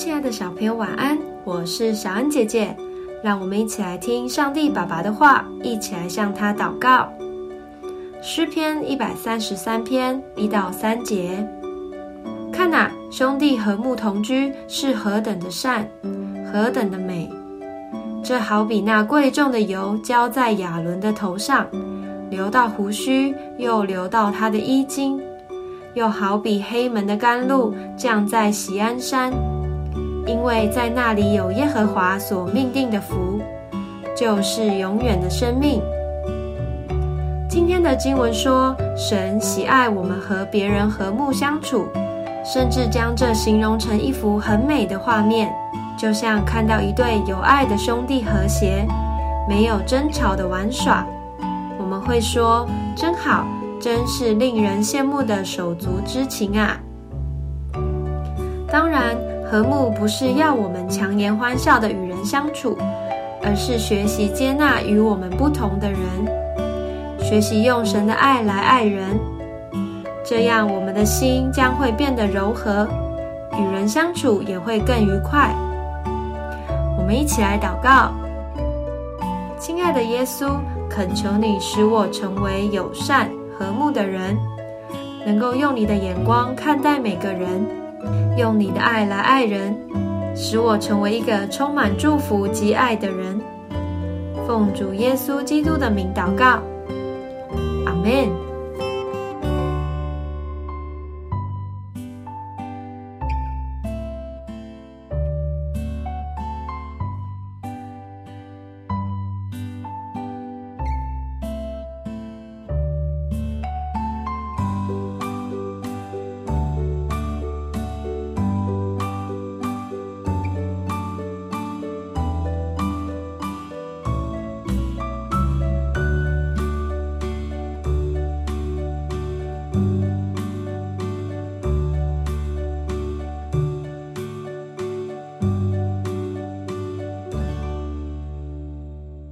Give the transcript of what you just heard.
亲爱的小朋友，晚安！我是小恩姐姐，让我们一起来听上帝爸爸的话，一起来向他祷告。诗篇一百三十三篇一到三节，看呐，兄弟和睦同居是何等的善，何等的美！这好比那贵重的油浇在亚伦的头上，流到胡须，又流到他的衣襟；又好比黑门的甘露降在喜安山，因为在那里有耶和华所命定的福，就是永远的生命。今天的经文说，神喜爱我们和别人和睦相处，甚至将这形容成一幅很美的画面，就像看到一对有爱的兄弟和谐，没有争吵的玩耍。我们会说，真好，真是令人羡慕的手足之情啊！当然，和睦不是要我们强颜欢笑的与人相处，而是学习接纳与我们不同的人。学习用神的爱来爱人，这样我们的心将会变得柔和，与人相处也会更愉快。我们一起来祷告：亲爱的耶稣，恳求你使我成为友善和睦的人，能够用你的眼光看待每个人，用你的爱来爱人，使我成为一个充满祝福及爱的人。奉主耶稣基督的名祷告。阿门